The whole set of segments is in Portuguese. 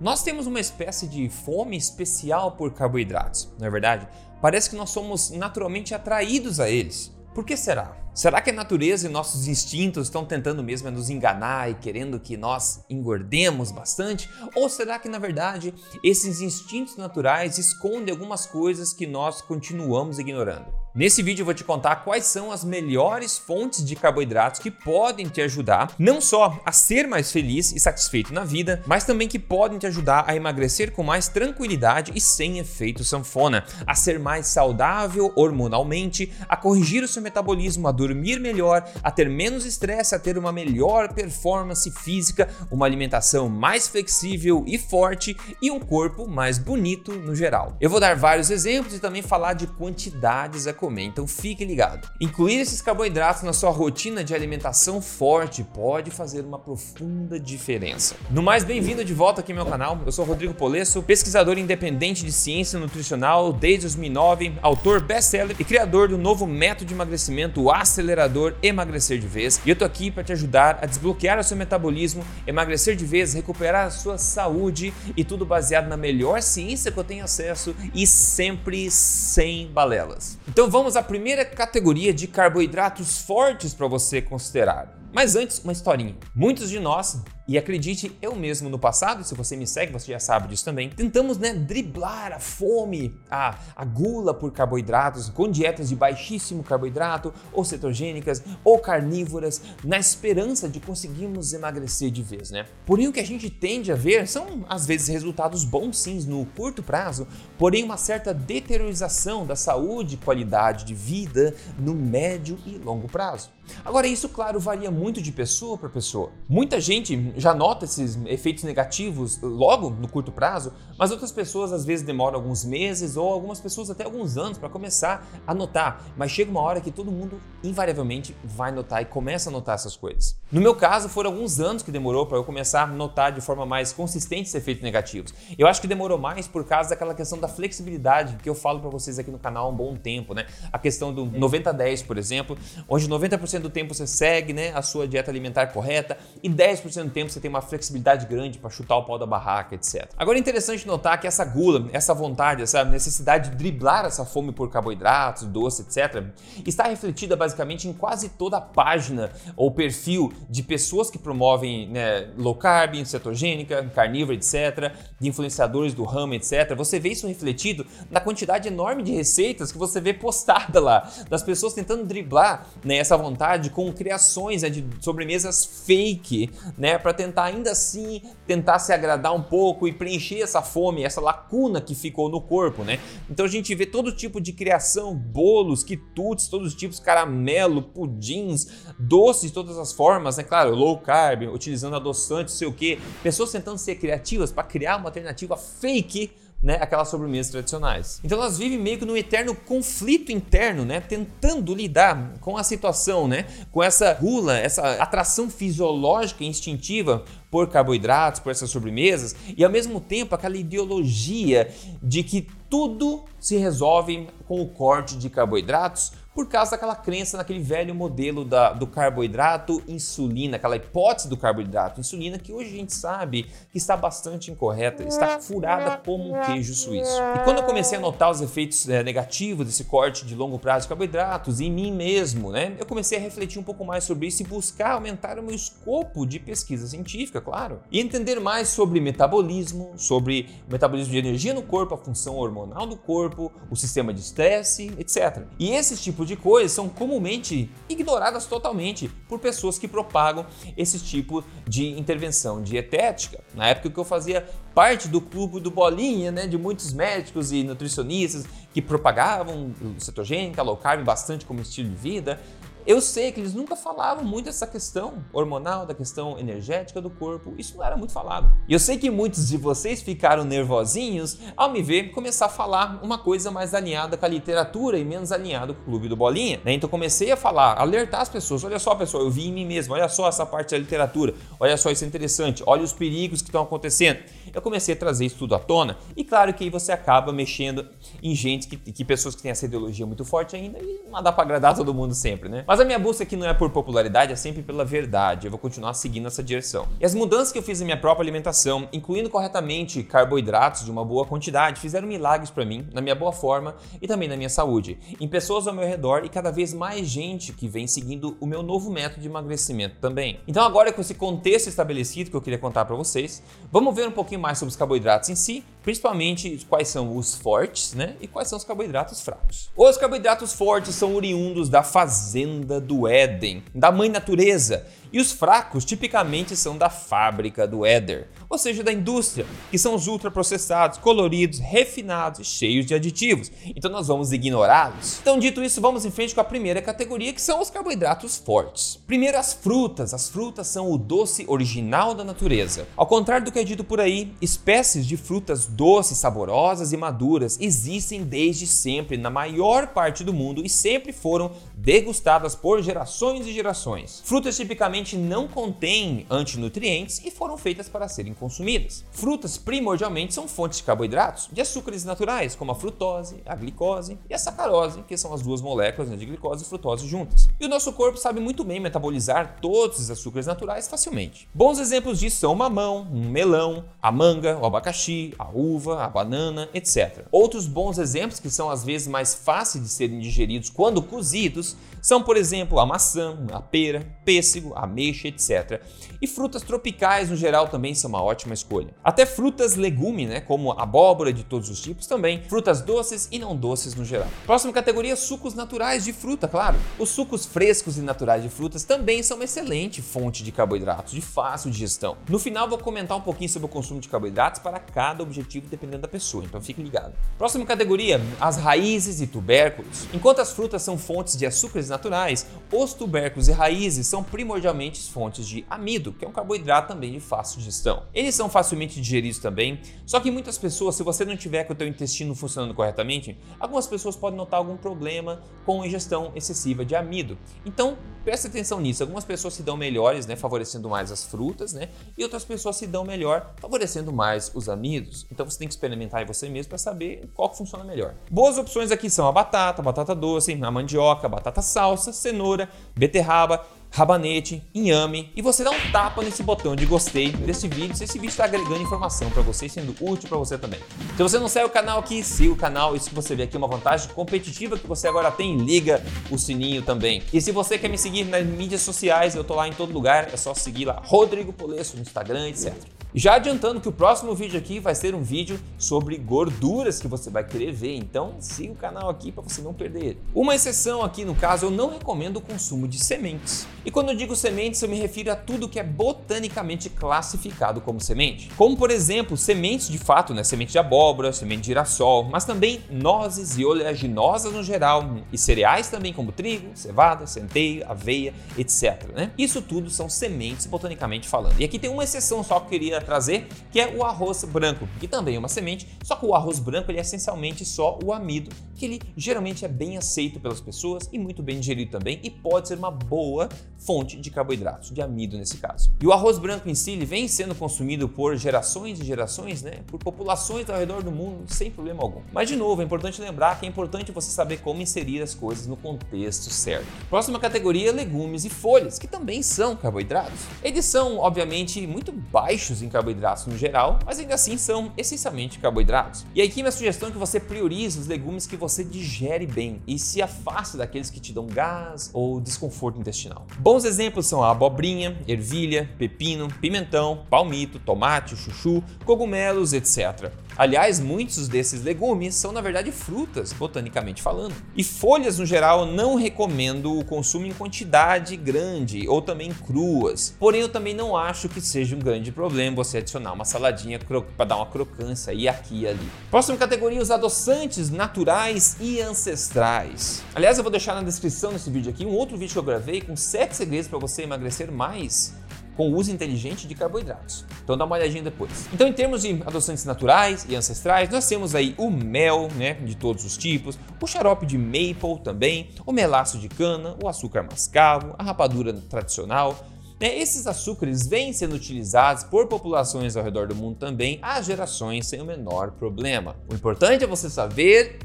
Nós temos uma espécie de fome especial por carboidratos, não é verdade? Parece que nós somos naturalmente atraídos a eles. Por que será? Será que a natureza e nossos instintos estão tentando mesmo nos enganar e querendo que nós engordemos bastante? Ou será que na verdade esses instintos naturais escondem algumas coisas que nós continuamos ignorando? Nesse vídeo eu vou te contar quais são as melhores fontes de carboidratos que podem te ajudar não só a ser mais feliz e satisfeito na vida, mas também que podem te ajudar a emagrecer com mais tranquilidade e sem efeito sanfona, a ser mais saudável hormonalmente, a corrigir o seu metabolismo, a dormir melhor, a ter menos estresse, a ter uma melhor performance física, uma alimentação mais flexível e forte e um corpo mais bonito no geral. Eu vou dar vários exemplos e também falar de quantidades a comer, então fique ligado. Incluir esses carboidratos na sua rotina de alimentação forte pode fazer uma profunda diferença. No mais, bem-vindo de volta aqui ao meu canal. Eu sou Rodrigo Polesso, pesquisador independente de ciência nutricional desde 2009, autor best-seller e criador do novo método de emagrecimento, o acelerador Emagrecer de Vez. E eu tô aqui para te ajudar a desbloquear o seu metabolismo, emagrecer de vez, recuperar a sua saúde e tudo baseado na melhor ciência que eu tenho acesso e sempre sem balelas. Então vamos à primeira categoria de carboidratos fortes para você considerar. Mas antes, uma historinha. Muitos de nós e acredite, eu mesmo no passado, se você me segue, você já sabe disso também, tentamos né, driblar a fome, a, a gula por carboidratos, com dietas de baixíssimo carboidrato, ou cetogênicas, ou carnívoras, na esperança de conseguirmos emagrecer de vez, né? Porém, o que a gente tende a ver são, às vezes, resultados bons sim no curto prazo, porém uma certa deteriorização da saúde e qualidade de vida no médio e longo prazo. Agora, isso, claro, varia muito de pessoa para pessoa. Muita gente já nota esses efeitos negativos logo no curto prazo, mas outras pessoas às vezes demoram alguns meses ou algumas pessoas até alguns anos para começar a notar. Mas chega uma hora que todo mundo invariavelmente vai notar e começa a notar essas coisas. No meu caso, foram alguns anos que demorou para eu começar a notar de forma mais consistente esses efeitos negativos. Eu acho que demorou mais por causa daquela questão da flexibilidade que eu falo para vocês aqui no canal há um bom tempo, né? A questão do 90-10, por exemplo, onde 90% do tempo você segue né, a sua dieta alimentar correta e 10% do tempo tempo você tem uma flexibilidade grande para chutar o pau da barraca, etc. Agora é interessante notar que essa gula, essa vontade, essa necessidade de driblar essa fome por carboidratos, doce, etc., está refletida basicamente em quase toda a página ou perfil de pessoas que promovem né, low carb, cetogênica, carnívora, etc., de influenciadores do ramo, etc. Você vê isso refletido na quantidade enorme de receitas que você vê postada lá, das pessoas tentando driblar né, essa vontade com criações né, de sobremesas fake, né, para tentar ainda assim tentar se agradar um pouco e preencher essa fome, essa lacuna que ficou no corpo, né? Então a gente vê todo tipo de criação, bolos, quitutes, todos os tipos, caramelo, pudins, doces de todas as formas, né? Claro, low carb, utilizando adoçante, sei o que, pessoas tentando ser criativas para criar uma alternativa fake né, aquelas sobremesas tradicionais. Então elas vivem meio que num eterno conflito interno, né, tentando lidar com a situação, né, com essa gula, essa atração fisiológica e instintiva por carboidratos, por essas sobremesas, e ao mesmo tempo aquela ideologia de que tudo se resolve com o corte de carboidratos por causa daquela crença naquele velho modelo da, do carboidrato insulina, aquela hipótese do carboidrato insulina que hoje a gente sabe que está bastante incorreta, está furada como um queijo suíço. E quando eu comecei a notar os efeitos é, negativos desse corte de longo prazo de carboidratos em mim mesmo, né, eu comecei a refletir um pouco mais sobre isso e buscar aumentar o meu escopo de pesquisa científica, claro, e entender mais sobre metabolismo, sobre metabolismo de energia no corpo, a função hormonal do corpo, o sistema de estresse, etc. E esses tipos de coisas são comumente ignoradas totalmente por pessoas que propagam esse tipo de intervenção dietética. Na época que eu fazia parte do clube do Bolinha, né, de muitos médicos e nutricionistas que propagavam cetogênica, low carb bastante como estilo de vida, eu sei que eles nunca falavam muito dessa questão hormonal, da questão energética do corpo. Isso não era muito falado. E eu sei que muitos de vocês ficaram nervosinhos ao me ver começar a falar uma coisa mais alinhada com a literatura e menos alinhada com o Clube do Bolinha. Né? Então comecei a falar, alertar as pessoas. Olha só, pessoal, eu vi em mim mesmo. Olha só essa parte da literatura. Olha só, isso é interessante. Olha os perigos que estão acontecendo. Eu comecei a trazer isso tudo à tona. E claro que aí você acaba mexendo em gente que, que pessoas que têm essa ideologia muito forte ainda e não dá para agradar todo mundo sempre, né? Mas a minha busca aqui não é por popularidade, é sempre pela verdade. Eu vou continuar seguindo essa direção. E as mudanças que eu fiz na minha própria alimentação, incluindo corretamente carboidratos de uma boa quantidade, fizeram milagres para mim, na minha boa forma e também na minha saúde. Em pessoas ao meu redor e cada vez mais gente que vem seguindo o meu novo método de emagrecimento também. Então agora com esse contexto estabelecido que eu queria contar para vocês, vamos ver um pouquinho mais sobre os carboidratos em si, principalmente quais são os fortes, né? E quais são os carboidratos fracos. Os carboidratos fortes são oriundos da fazenda do Éden, da mãe natureza, e os fracos tipicamente são da fábrica do Éder, ou seja, da indústria, que são os ultraprocessados, coloridos, refinados e cheios de aditivos. Então nós vamos ignorá-los. Então, dito isso, vamos em frente com a primeira categoria, que são os carboidratos fortes. Primeiro, as frutas. As frutas são o doce original da natureza. Ao contrário do que é dito por aí, espécies de frutas doces, saborosas e maduras existem desde sempre na maior parte do mundo e sempre foram degustadas por gerações e gerações. Frutas tipicamente não contêm antinutrientes e foram feitas para serem consumidas. Frutas primordialmente são fontes de carboidratos, de açúcares naturais, como a frutose, a glicose e a sacarose, que são as duas moléculas né, de glicose e frutose juntas. E o nosso corpo sabe muito bem metabolizar todos os açúcares naturais facilmente. Bons exemplos disso são o mamão, um melão, a manga, o abacaxi, a uva, a banana, etc. Outros bons exemplos que são às vezes mais fáceis de serem digeridos quando cozidos são, por exemplo, a maçã, a pera, pêssego, ameixa, etc. E frutas tropicais no geral também são uma ótima escolha. Até frutas legume, né, como abóbora de todos os tipos também, frutas doces e não doces no geral. Próxima categoria, sucos naturais de fruta, claro. Os sucos frescos e naturais de frutas também são uma excelente fonte de carboidratos, de fácil digestão. No final vou comentar um pouquinho sobre o consumo de carboidratos para cada objetivo dependendo da pessoa, então fique ligado. Próxima categoria, as raízes e tubérculos. Enquanto as frutas são fontes de açúcares naturais, os tubérculos e raízes são primordialmente fontes de amido, que é um carboidrato também de fácil digestão. Eles são facilmente digeridos também, só que muitas pessoas, se você não tiver com o teu intestino funcionando corretamente, algumas pessoas podem notar algum problema com ingestão excessiva de amido. Então, preste atenção nisso. Algumas pessoas se dão melhores, né, favorecendo mais as frutas, né, e outras pessoas se dão melhor, favorecendo mais os amidos. Então, você tem que experimentar em você mesmo para saber qual que funciona melhor. Boas opções aqui são a batata, a batata doce, a mandioca, a batata salsa, cenoura, beterraba rabanete, inhame e você dá um tapa nesse botão de gostei desse vídeo se esse vídeo está agregando informação para você sendo útil para você também. Se você não segue o canal aqui, siga o canal. Isso que você vê aqui é uma vantagem competitiva que você agora tem. Liga o sininho também. E se você quer me seguir nas mídias sociais, eu tô lá em todo lugar. É só seguir lá Rodrigo Polesso no Instagram, etc. Já adiantando que o próximo vídeo aqui vai ser um vídeo sobre gorduras que você vai querer ver, então siga o canal aqui para você não perder. Uma exceção aqui no caso, eu não recomendo o consumo de sementes. E quando eu digo sementes, eu me refiro a tudo que é botanicamente classificado como semente. Como por exemplo, sementes de fato, né, semente de abóbora, semente de girassol, mas também nozes e oleaginosas no geral, e cereais também como trigo, cevada, centeio, aveia, etc. Né? Isso tudo são sementes botanicamente falando. E aqui tem uma exceção só que eu queria trazer, que é o arroz branco, que também é uma semente, só que o arroz branco ele é essencialmente só o amido, que ele geralmente é bem aceito pelas pessoas e muito bem digerido também e pode ser uma boa fonte de carboidratos, de amido nesse caso. E o arroz branco em si ele vem sendo consumido por gerações e gerações, né, por populações ao redor do mundo sem problema algum. Mas de novo, é importante lembrar que é importante você saber como inserir as coisas no contexto certo. Próxima categoria, legumes e folhas, que também são carboidratos. Eles são, obviamente, muito baixos em carboidratos no geral, mas ainda assim são essencialmente carboidratos. E aqui minha sugestão é que você priorize os legumes que você digere bem e se afaste daqueles que te dão gás ou desconforto intestinal. Bons exemplos são a abobrinha, ervilha, pepino, pimentão, palmito, tomate, chuchu, cogumelos, etc. Aliás, muitos desses legumes são na verdade frutas, botanicamente falando. E folhas no geral não recomendo o consumo em quantidade grande ou também cruas. Porém, eu também não acho que seja um grande problema você adicionar uma saladinha para dar uma crocância aí aqui e ali. Próxima categoria, os adoçantes naturais e ancestrais. Aliás, eu vou deixar na descrição desse vídeo aqui um outro vídeo que eu gravei com 7 segredos para você emagrecer mais com o uso inteligente de carboidratos. Então dá uma olhadinha depois. Então, em termos de adoçantes naturais e ancestrais, nós temos aí o mel, né, de todos os tipos, o xarope de maple também, o melaço de cana, o açúcar mascavo, a rapadura tradicional, né, esses açúcares vêm sendo utilizados por populações ao redor do mundo também há gerações sem o menor problema. O importante é você saber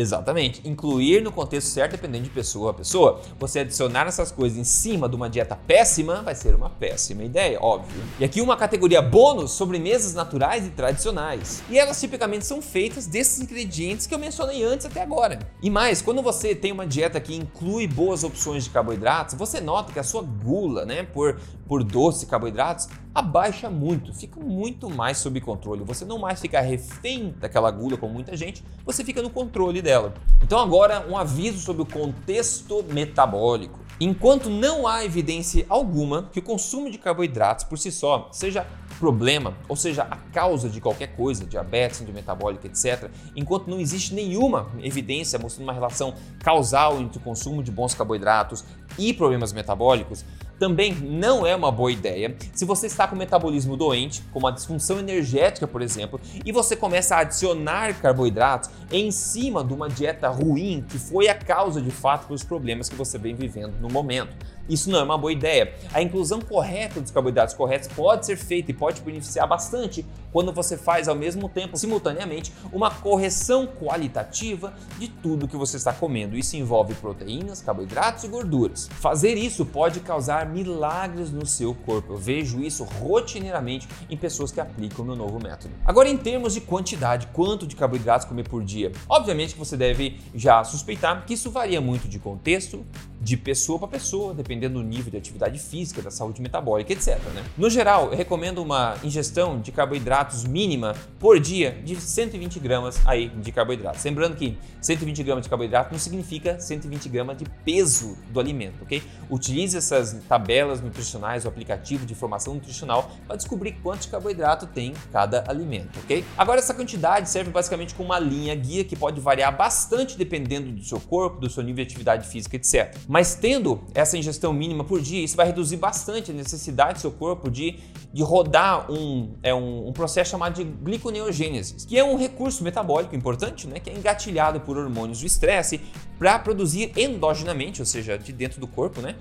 Exatamente. Incluir no contexto certo dependendo de pessoa a pessoa. Você adicionar essas coisas em cima de uma dieta péssima vai ser uma péssima ideia, óbvio. E aqui uma categoria bônus, sobremesas naturais e tradicionais. E elas tipicamente são feitas desses ingredientes que eu mencionei antes até agora. E mais, quando você tem uma dieta que inclui boas opções de carboidratos, você nota que a sua gula, né, por, por doce e carboidratos, abaixa muito, fica muito mais sob controle. Você não mais fica refém daquela gula como muita gente, você fica no controle dela. Então agora um aviso sobre o contexto metabólico. Enquanto não há evidência alguma que o consumo de carboidratos por si só seja problema, ou seja, a causa de qualquer coisa, diabetes, síndrome metabólica, etc., enquanto não existe nenhuma evidência mostrando uma relação causal entre o consumo de bons carboidratos e problemas metabólicos, também não é uma boa ideia se você está com metabolismo doente, como a disfunção energética, por exemplo, e você começa a adicionar carboidratos em cima de uma dieta ruim que foi a causa de fato dos problemas que você vem vivendo no momento. Isso não é uma boa ideia. A inclusão correta dos carboidratos corretos pode ser feita e pode beneficiar bastante quando você faz ao mesmo tempo, simultaneamente, uma correção qualitativa de tudo que você está comendo. Isso envolve proteínas, carboidratos e gorduras. Fazer isso pode causar milagres no seu corpo. Eu vejo isso rotineiramente em pessoas que aplicam o meu novo método. Agora, em termos de quantidade, quanto de carboidratos comer por dia? Obviamente que você deve já suspeitar que isso varia muito de contexto, de pessoa para pessoa, dependendo do nível de atividade física, da saúde metabólica, etc. Né? No geral, eu recomendo uma ingestão de carboidratos mínima por dia de 120 gramas aí de carboidratos. Lembrando que 120 gramas de carboidrato não significa 120 gramas de peso do alimento, ok? Utilize essas tabelas nutricionais, o aplicativo de informação nutricional para descobrir quanto de carboidrato tem cada alimento, ok? Agora essa quantidade serve basicamente como uma linha guia que pode variar bastante dependendo do seu corpo, do seu nível de atividade física, etc. Mas tendo essa ingestão mínima por dia, isso vai reduzir bastante a necessidade do seu corpo de, de rodar um, é um, um processo chamado de gliconeogênese, que é um recurso metabólico importante, né, que é engatilhado por hormônios do estresse para produzir endogenamente, ou seja, de dentro do corpo, né,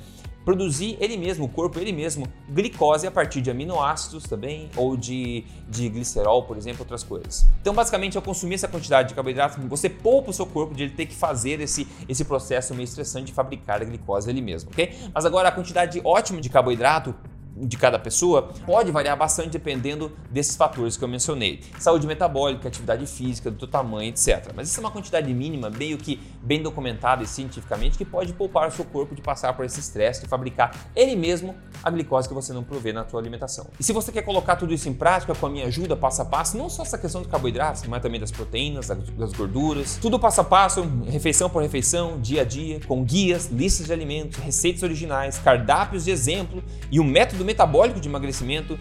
produzir ele mesmo, o corpo ele mesmo, glicose a partir de aminoácidos também, ou de, de glicerol, por exemplo, outras coisas. Então, basicamente, ao consumir essa quantidade de carboidratos, você poupa o seu corpo de ele ter que fazer esse, esse processo meio estressante de fabricar a glicose ele mesmo, ok? Mas agora, a quantidade ótima de carboidrato de cada pessoa pode variar bastante dependendo desses fatores que eu mencionei. Saúde metabólica, atividade física, do teu tamanho, etc. Mas isso é uma quantidade mínima, meio que bem documentada e cientificamente, que pode poupar o seu corpo de passar por esse estresse de fabricar ele mesmo a glicose que você não provê na sua alimentação. E se você quer colocar tudo isso em prática com a minha ajuda passo a passo, não só essa questão de carboidratos, mas também das proteínas, das gorduras, tudo passo a passo, refeição por refeição, dia a dia, com guias, listas de alimentos, receitas originais, cardápios de exemplo e um método metabólico de emagrecimento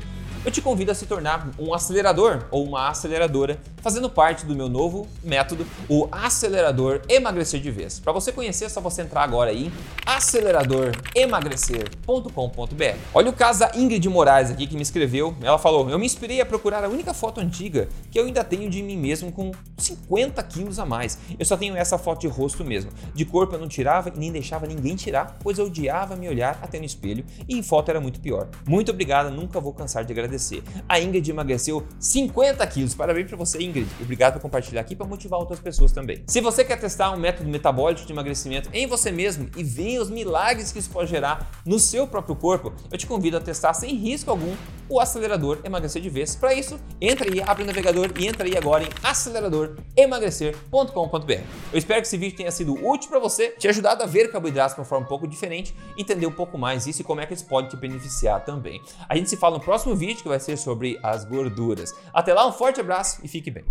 eu te convido a se tornar um acelerador ou uma aceleradora, fazendo parte do meu novo método, o acelerador emagrecer de vez. Para você conhecer, é só você entrar agora aí, aceleradoremagrecer.com.br. Olha o caso da Ingrid Moraes aqui que me escreveu. Ela falou: "Eu me inspirei a procurar a única foto antiga que eu ainda tenho de mim mesmo com 50 quilos a mais. Eu só tenho essa foto de rosto mesmo. De corpo eu não tirava e nem deixava ninguém tirar, pois eu odiava me olhar até no espelho e em foto era muito pior. Muito obrigada, nunca vou cansar de agradecer emagrecer. A Ingrid emagreceu 50 quilos. Parabéns para você, Ingrid. Obrigado por compartilhar aqui para motivar outras pessoas também. Se você quer testar um método metabólico de emagrecimento em você mesmo e ver os milagres que isso pode gerar no seu próprio corpo, eu te convido a testar sem risco algum o acelerador emagrecer de vez. Para isso, entra aí, abre o navegador e entra aí agora em aceleradoremagrecer.com.br. Eu espero que esse vídeo tenha sido útil para você, te ajudado a ver carboidratos de uma forma um pouco diferente, entender um pouco mais isso e como é que isso pode te beneficiar também. A gente se fala no próximo vídeo que vai ser sobre as gorduras. Até lá, um forte abraço e fique bem.